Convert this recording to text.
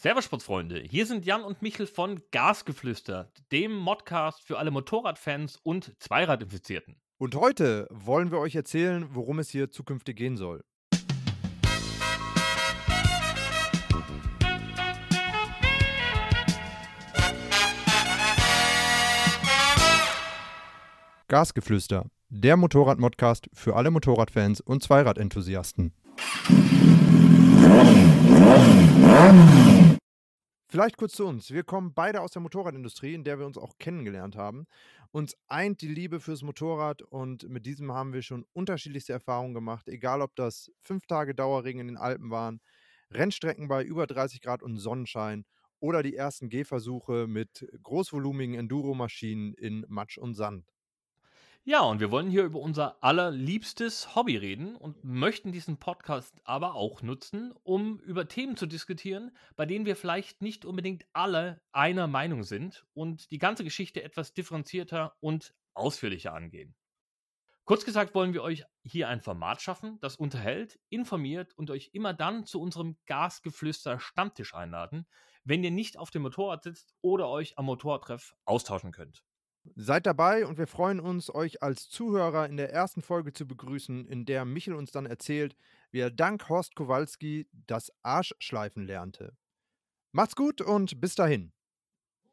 Servus Sportsfreunde, hier sind Jan und Michel von Gasgeflüster, dem Modcast für alle Motorradfans und Zweiradinfizierten. Und heute wollen wir euch erzählen, worum es hier zukünftig gehen soll. Gasgeflüster, der Motorrad-Modcast für alle Motorradfans und Zweiradenthusiasten. Vielleicht kurz zu uns. Wir kommen beide aus der Motorradindustrie, in der wir uns auch kennengelernt haben. Uns eint die Liebe fürs Motorrad und mit diesem haben wir schon unterschiedlichste Erfahrungen gemacht, egal ob das fünf Tage Dauerregen in den Alpen waren, Rennstrecken bei über 30 Grad und Sonnenschein oder die ersten Gehversuche mit großvolumigen Enduro-Maschinen in Matsch und Sand. Ja, und wir wollen hier über unser allerliebstes Hobby reden und möchten diesen Podcast aber auch nutzen, um über Themen zu diskutieren, bei denen wir vielleicht nicht unbedingt alle einer Meinung sind und die ganze Geschichte etwas differenzierter und ausführlicher angehen. Kurz gesagt wollen wir euch hier ein Format schaffen, das unterhält, informiert und euch immer dann zu unserem Gasgeflüster Stammtisch einladen, wenn ihr nicht auf dem Motorrad sitzt oder euch am Motorradtreff austauschen könnt. Seid dabei und wir freuen uns, euch als Zuhörer in der ersten Folge zu begrüßen, in der Michel uns dann erzählt, wie er dank Horst Kowalski das Arschschleifen lernte. Macht's gut und bis dahin.